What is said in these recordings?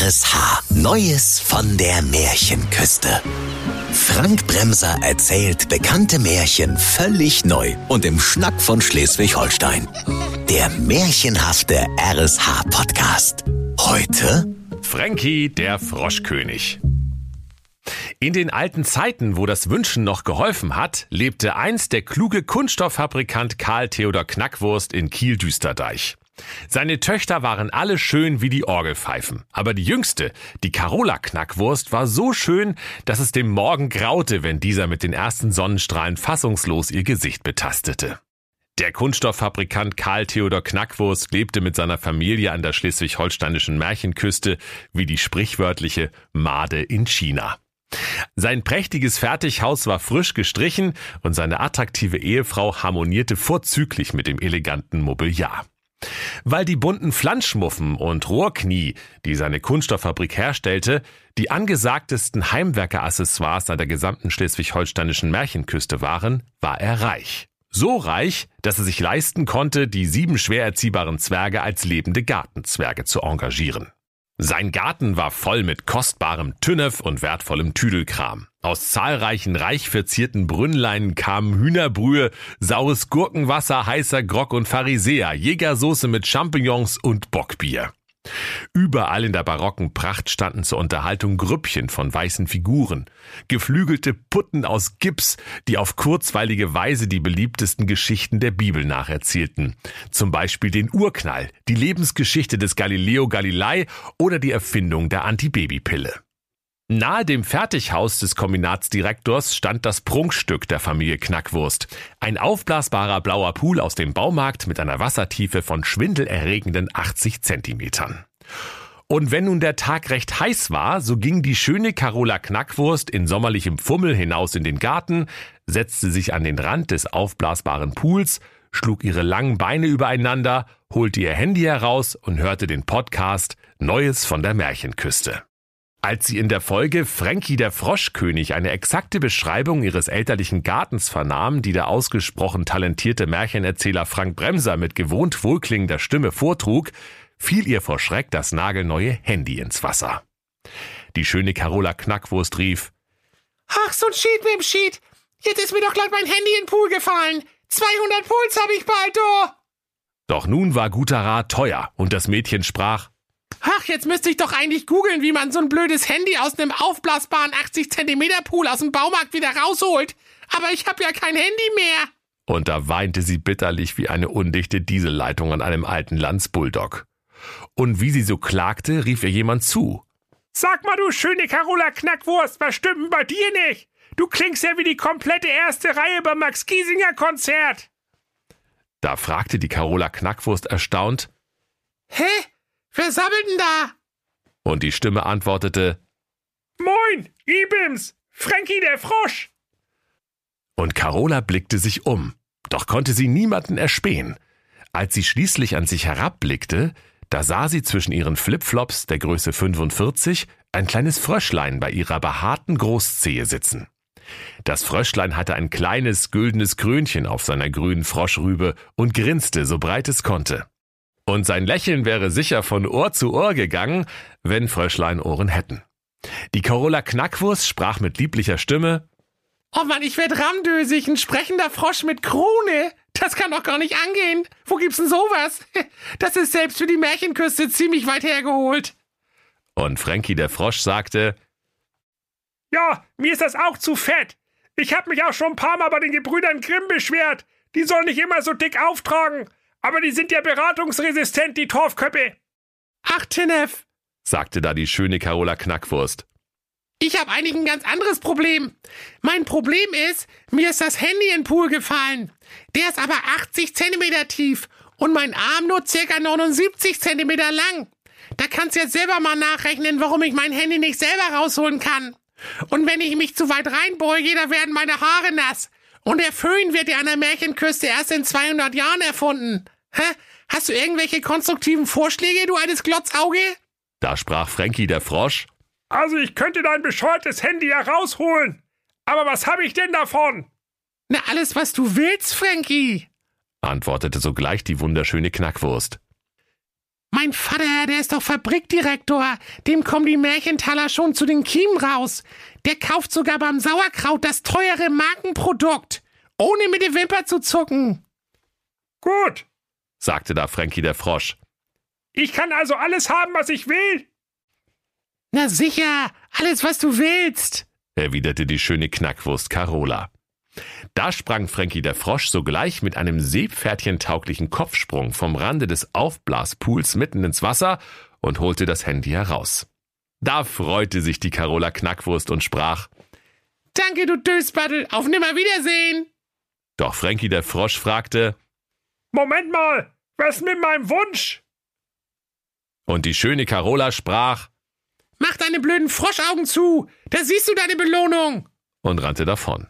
RSH. Neues von der Märchenküste. Frank Bremser erzählt bekannte Märchen völlig neu und im Schnack von Schleswig-Holstein. Der märchenhafte RSH-Podcast. Heute Frankie der Froschkönig. In den alten Zeiten, wo das Wünschen noch geholfen hat, lebte einst der kluge Kunststofffabrikant Karl Theodor Knackwurst in Kiel-Düsterdeich. Seine Töchter waren alle schön wie die Orgelpfeifen, aber die jüngste, die Carola Knackwurst, war so schön, dass es dem Morgen graute, wenn dieser mit den ersten Sonnenstrahlen fassungslos ihr Gesicht betastete. Der Kunststofffabrikant Karl Theodor Knackwurst lebte mit seiner Familie an der schleswig-holsteinischen Märchenküste wie die sprichwörtliche Made in China. Sein prächtiges Fertighaus war frisch gestrichen und seine attraktive Ehefrau harmonierte vorzüglich mit dem eleganten Mobiliar. Weil die bunten Flanschmuffen und Rohrknie, die seine Kunststofffabrik herstellte, die angesagtesten Heimwerkeraccessoires an der gesamten schleswig-holsteinischen Märchenküste waren, war er reich. So reich, dass er sich leisten konnte, die sieben schwer erziehbaren Zwerge als lebende Gartenzwerge zu engagieren. Sein Garten war voll mit kostbarem Tünnef und wertvollem Tüdelkram. Aus zahlreichen reich verzierten Brünnleinen kamen Hühnerbrühe, saures Gurkenwasser, heißer Grog und Pharisäer, Jägersoße mit Champignons und Bockbier. Überall in der barocken Pracht standen zur Unterhaltung Grüppchen von weißen Figuren, geflügelte Putten aus Gips, die auf kurzweilige Weise die beliebtesten Geschichten der Bibel nacherzählten, zum Beispiel den Urknall, die Lebensgeschichte des Galileo Galilei oder die Erfindung der Antibabypille. Nahe dem Fertighaus des Kombinatsdirektors stand das Prunkstück der Familie Knackwurst. Ein aufblasbarer blauer Pool aus dem Baumarkt mit einer Wassertiefe von schwindelerregenden 80 Zentimetern. Und wenn nun der Tag recht heiß war, so ging die schöne Carola Knackwurst in sommerlichem Fummel hinaus in den Garten, setzte sich an den Rand des aufblasbaren Pools, schlug ihre langen Beine übereinander, holte ihr Handy heraus und hörte den Podcast Neues von der Märchenküste. Als sie in der Folge Frankie der Froschkönig eine exakte Beschreibung ihres elterlichen Gartens vernahm, die der ausgesprochen talentierte Märchenerzähler Frank Bremser mit gewohnt wohlklingender Stimme vortrug, fiel ihr vor Schreck das nagelneue Handy ins Wasser. Die schöne Carola Knackwurst rief, Ach, so ein Schied mit dem Schied. Jetzt ist mir doch gleich mein Handy in den Pool gefallen. 200 Puls hab ich bald, du. Doch nun war guter Rat teuer und das Mädchen sprach, Ach, jetzt müsste ich doch eigentlich googeln, wie man so ein blödes Handy aus einem aufblasbaren 80 Zentimeter Pool aus dem Baumarkt wieder rausholt. Aber ich habe ja kein Handy mehr. Und da weinte sie bitterlich wie eine undichte Dieselleitung an einem alten Landsbulldog. Und wie sie so klagte, rief ihr jemand zu. Sag mal, du schöne Carola Knackwurst, was stimmt denn bei dir nicht? Du klingst ja wie die komplette erste Reihe beim Max Giesinger Konzert. Da fragte die Carola Knackwurst erstaunt. Hä? Wer sabbelt denn da? Und die Stimme antwortete, Moin, Ibims, Frankie der Frosch. Und Carola blickte sich um, doch konnte sie niemanden erspähen. Als sie schließlich an sich herabblickte, da sah sie zwischen ihren Flipflops der Größe 45 ein kleines Fröschlein bei ihrer behaarten Großzehe sitzen. Das Fröschlein hatte ein kleines, güldenes Krönchen auf seiner grünen Froschrübe und grinste so breit es konnte. Und sein Lächeln wäre sicher von Ohr zu Ohr gegangen, wenn Fröschlein Ohren hätten. Die Carola Knackwurst sprach mit lieblicher Stimme. Oh Mann, ich werd ramdösig, ein sprechender Frosch mit Krone. Das kann doch gar nicht angehen. Wo gibt's denn sowas? Das ist selbst für die Märchenküste ziemlich weit hergeholt. Und Frankie der Frosch sagte, Ja, mir ist das auch zu fett. Ich hab mich auch schon ein paar Mal bei den Gebrüdern Grimm beschwert. Die sollen nicht immer so dick auftragen. Aber die sind ja beratungsresistent, die Torfköppe. Ach, Tinef, sagte da die schöne Carola Knackwurst. Ich habe eigentlich ein ganz anderes Problem. Mein Problem ist, mir ist das Handy in den Pool gefallen. Der ist aber 80 Zentimeter tief und mein Arm nur circa 79 Zentimeter lang. Da kannst du jetzt selber mal nachrechnen, warum ich mein Handy nicht selber rausholen kann. Und wenn ich mich zu weit reinbeuge, da werden meine Haare nass. Und der Föhn wird ja an der Märchenküste erst in 200 Jahren erfunden. Hä? Hast du irgendwelche konstruktiven Vorschläge, du altes Glotzauge? Da sprach Frankie der Frosch. Also ich könnte dein bescheuertes Handy ja rausholen. Aber was habe ich denn davon? Na, alles, was du willst, Frankie, antwortete sogleich die wunderschöne Knackwurst. Mein Vater, der ist doch Fabrikdirektor. Dem kommen die Märchentaler schon zu den Kiemen raus. Der kauft sogar beim Sauerkraut das teure Markenprodukt. Ohne mit der Wimper zu zucken. Gut, sagte da Frankie der Frosch. Ich kann also alles haben, was ich will. Na sicher, alles, was du willst, erwiderte die schöne Knackwurst Carola. Da sprang Frankie der Frosch sogleich mit einem seepferdchentauglichen Kopfsprung vom Rande des Aufblaspools mitten ins Wasser und holte das Handy heraus. Da freute sich die Carola Knackwurst und sprach Danke, du Dösbattel, auf Nimmerwiedersehen. Doch Frankie der Frosch fragte Moment mal, was mit meinem Wunsch? Und die schöne Carola sprach Mach deine blöden Froschaugen zu, da siehst du deine Belohnung. und rannte davon.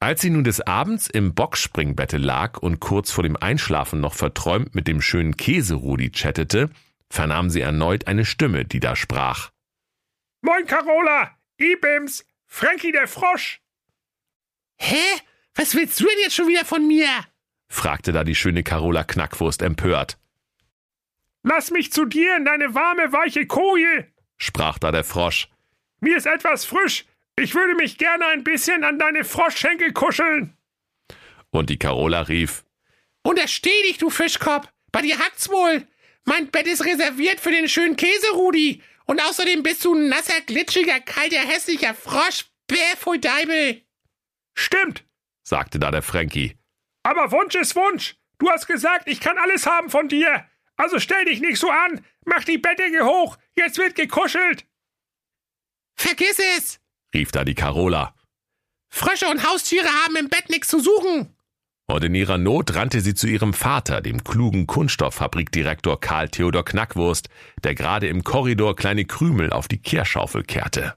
Als sie nun des Abends im Boxspringbette lag und kurz vor dem Einschlafen noch verträumt mit dem schönen Käserudi chattete, vernahm sie erneut eine Stimme, die da sprach. Moin Carola, Ibims, Frankie der Frosch. Hä? Was willst du denn jetzt schon wieder von mir? Fragte da die schöne Carola Knackwurst empört. Lass mich zu dir in deine warme, weiche Koje, sprach da der Frosch. Mir ist etwas frisch. Ich würde mich gerne ein bisschen an deine Froschschenkel kuscheln. Und die Carola rief. Untersteh dich, du Fischkopf. Bei dir hackt's wohl. Mein Bett ist reserviert für den schönen Käserudi. Und außerdem bist du ein nasser, glitschiger, kalter, hässlicher Frosch. Bäh, Deibel. Stimmt, sagte da der Frankie. Aber Wunsch ist Wunsch. Du hast gesagt, ich kann alles haben von dir. Also stell dich nicht so an. Mach die Bettdecke hoch. Jetzt wird gekuschelt. Vergiss es, rief da die Carola. Frösche und Haustiere haben im Bett nichts zu suchen. Und in ihrer Not rannte sie zu ihrem Vater, dem klugen Kunststofffabrikdirektor Karl Theodor Knackwurst, der gerade im Korridor kleine Krümel auf die Kehrschaufel kehrte.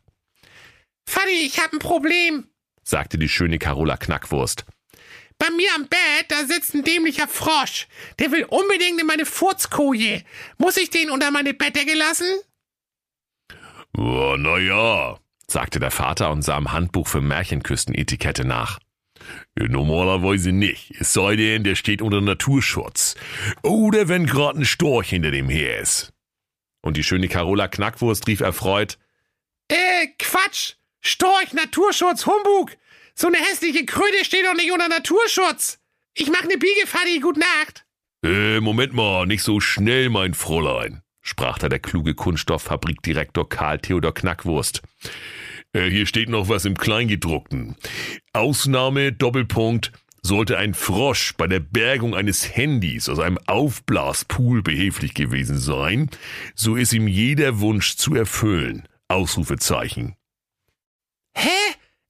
Fanny, ich hab ein Problem, sagte die schöne Carola Knackwurst. Bei mir am Bett, da sitzt ein dämlicher Frosch. Der will unbedingt in meine Furzkoje. Muss ich den unter meine Bettdecke lassen? Oh, na ja, sagte der Vater und sah im Handbuch für Märchenküstenetikette nach. Normalerweise nicht, es sei denn, der steht unter Naturschutz. Oder wenn gerade ein Storch hinter dem her ist. Und die schöne Carola Knackwurst rief erfreut. Äh, Quatsch! Storch, Naturschutz, Humbug! So eine hässliche Kröte steht doch nicht unter Naturschutz! Ich mach ne Biegefaddy, gut Nacht! Äh, Moment mal, nicht so schnell, mein Fräulein, sprach da der kluge Kunststofffabrikdirektor Karl Theodor Knackwurst. Äh, hier steht noch was im Kleingedruckten. Ausnahme, Doppelpunkt, sollte ein Frosch bei der Bergung eines Handys aus einem Aufblaspool behilflich gewesen sein, so ist ihm jeder Wunsch zu erfüllen. Ausrufezeichen. Hä?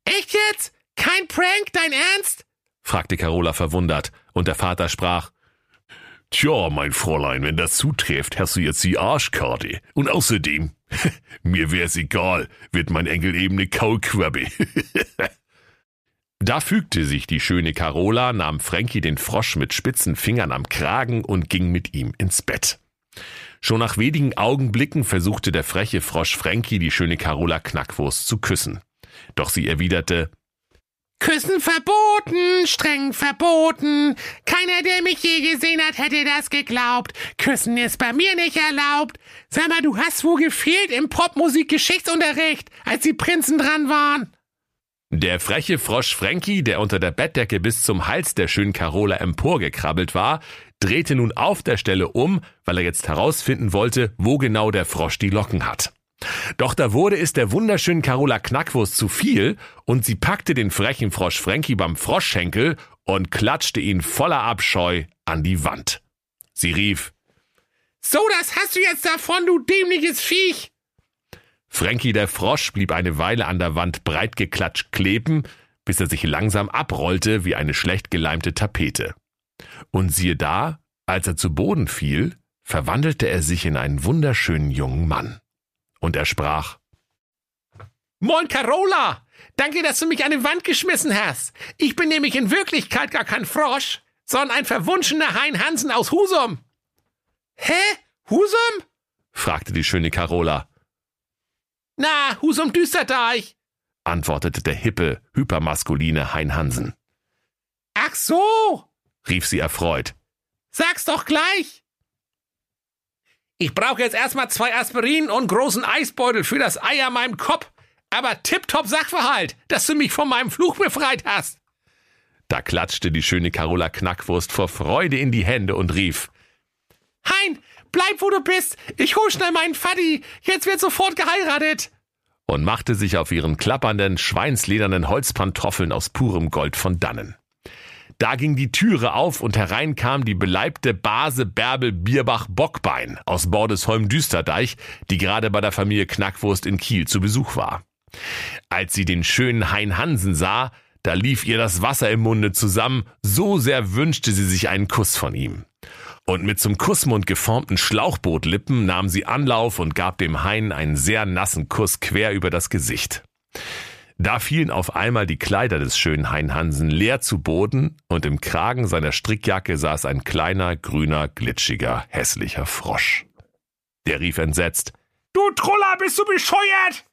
Echt jetzt? Kein Prank, dein Ernst? fragte Carola verwundert, und der Vater sprach, Tja, mein Fräulein, wenn das zutrifft, hast du jetzt die Arschkarte. Und außerdem, mir wär's egal, wird mein Enkel eben ne Kaulquappe. da fügte sich die schöne Carola, nahm Frankie den Frosch mit spitzen Fingern am Kragen und ging mit ihm ins Bett. Schon nach wenigen Augenblicken versuchte der freche Frosch Frankie die schöne Carola Knackwurst zu küssen. Doch sie erwiderte, Küssen verboten, streng verboten. Keiner, der mich je gesehen hat, hätte das geglaubt. Küssen ist bei mir nicht erlaubt. Sag mal, du hast wo gefehlt im Popmusik-Geschichtsunterricht, als die Prinzen dran waren. Der freche Frosch Frankie, der unter der Bettdecke bis zum Hals der schönen Carola emporgekrabbelt war, drehte nun auf der Stelle um, weil er jetzt herausfinden wollte, wo genau der Frosch die Locken hat. Doch da wurde es der wunderschönen Carola Knackwurst zu viel und sie packte den frechen Frosch Frankie beim Froschschenkel und klatschte ihn voller Abscheu an die Wand. Sie rief, So, das hast du jetzt davon, du dämliches Viech! Frankie der Frosch blieb eine Weile an der Wand breitgeklatscht kleben, bis er sich langsam abrollte wie eine schlecht geleimte Tapete. Und siehe da, als er zu Boden fiel, verwandelte er sich in einen wunderschönen jungen Mann. Und er sprach, Moin Carola! Danke, dass du mich an die Wand geschmissen hast. Ich bin nämlich in Wirklichkeit gar kein Frosch, sondern ein verwunschener Hein Hansen aus Husum. Hä? Husum? fragte die schöne Carola. Na, Husum Düsterdeich, antwortete der hippe, hypermaskuline Hein Hansen. Ach so, rief sie erfreut. Sag's doch gleich. Ich brauche jetzt erstmal zwei Aspirin und großen Eisbeutel für das Ei an meinem Kopf. Aber tipptopp Sachverhalt, dass du mich von meinem Fluch befreit hast. Da klatschte die schöne Carola Knackwurst vor Freude in die Hände und rief, Hein, bleib wo du bist. Ich hol schnell meinen Faddy. Jetzt wird sofort geheiratet. Und machte sich auf ihren klappernden, schweinsledernen Holzpantoffeln aus purem Gold von dannen. Da ging die Türe auf und herein kam die beleibte Base Bärbel Bierbach Bockbein aus Bordesholm Düsterdeich, die gerade bei der Familie Knackwurst in Kiel zu Besuch war. Als sie den schönen Hein Hansen sah, da lief ihr das Wasser im Munde zusammen, so sehr wünschte sie sich einen Kuss von ihm. Und mit zum Kussmund geformten Schlauchbootlippen nahm sie Anlauf und gab dem Hein einen sehr nassen Kuss quer über das Gesicht. Da fielen auf einmal die Kleider des schönen Hein Hansen leer zu Boden und im Kragen seiner Strickjacke saß ein kleiner, grüner, glitschiger, hässlicher Frosch. Der rief entsetzt, Du Truller, bist du bescheuert?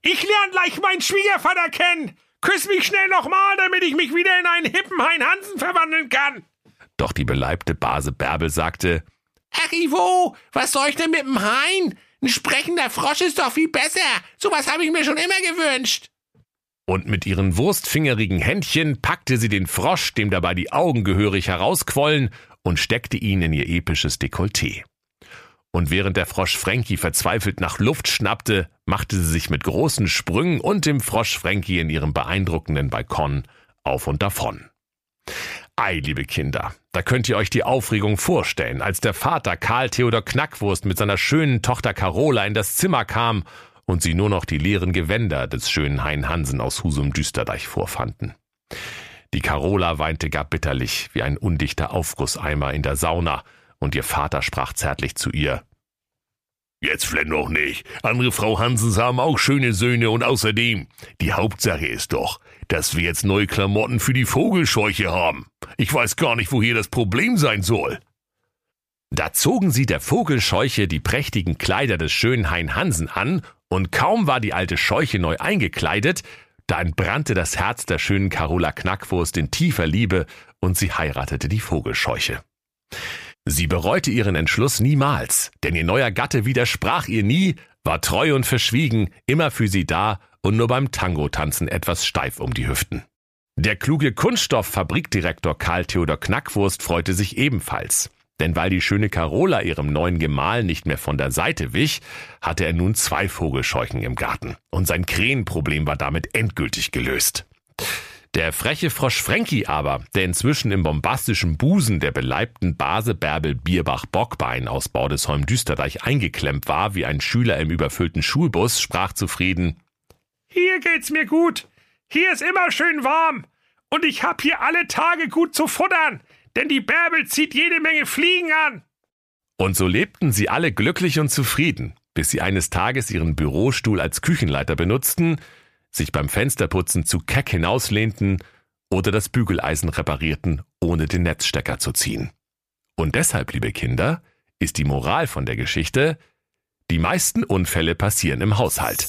Ich lerne gleich meinen Schwiegervater kennen. Küss mich schnell nochmal, damit ich mich wieder in einen hippen Hein Hansen verwandeln kann. Doch die beleibte Base Bärbel sagte, Ach Ivo, was soll ich denn mit dem Hein? Ein sprechender Frosch ist doch viel besser. Sowas habe ich mir schon immer gewünscht. Und mit ihren wurstfingerigen Händchen packte sie den Frosch, dem dabei die Augen gehörig herausquollen, und steckte ihn in ihr episches Dekolleté. Und während der Frosch Frankie verzweifelt nach Luft schnappte, machte sie sich mit großen Sprüngen und dem Frosch Frankie in ihrem beeindruckenden Balkon auf und davon. Ei, liebe Kinder, da könnt ihr euch die Aufregung vorstellen, als der Vater Karl Theodor Knackwurst mit seiner schönen Tochter Carola in das Zimmer kam und sie nur noch die leeren Gewänder des schönen Hein Hansen aus Husum Düsterdeich vorfanden. Die Carola weinte gar bitterlich wie ein undichter Aufgusseimer in der Sauna, und ihr Vater sprach zärtlich zu ihr. Jetzt flenn doch nicht. Andere Frau Hansens haben auch schöne Söhne und außerdem, die Hauptsache ist doch, dass wir jetzt neue Klamotten für die Vogelscheuche haben. Ich weiß gar nicht, wo hier das Problem sein soll. Da zogen sie der Vogelscheuche die prächtigen Kleider des schönen Hein Hansen an, und kaum war die alte Scheuche neu eingekleidet, da entbrannte das Herz der schönen Carola Knackwurst in tiefer Liebe, und sie heiratete die Vogelscheuche. Sie bereute ihren Entschluss niemals, denn ihr neuer Gatte widersprach ihr nie, war treu und verschwiegen, immer für sie da und nur beim Tango-Tanzen etwas steif um die Hüften. Der kluge Kunststofffabrikdirektor Karl Theodor Knackwurst freute sich ebenfalls. Denn weil die schöne Carola ihrem neuen Gemahl nicht mehr von der Seite wich, hatte er nun zwei Vogelscheuchen im Garten. Und sein Krähenproblem war damit endgültig gelöst. Der freche Frosch Frankie aber, der inzwischen im bombastischen Busen der beleibten Base Bärbel Bierbach Bockbein aus Bordesholm Düsterdeich eingeklemmt war wie ein Schüler im überfüllten Schulbus, sprach zufrieden Hier geht's mir gut. Hier ist immer schön warm. Und ich hab hier alle Tage gut zu futtern, denn die Bärbel zieht jede Menge Fliegen an. Und so lebten sie alle glücklich und zufrieden, bis sie eines Tages ihren Bürostuhl als Küchenleiter benutzten, sich beim Fensterputzen zu keck hinauslehnten oder das Bügeleisen reparierten, ohne den Netzstecker zu ziehen. Und deshalb, liebe Kinder, ist die Moral von der Geschichte, die meisten Unfälle passieren im Haushalt.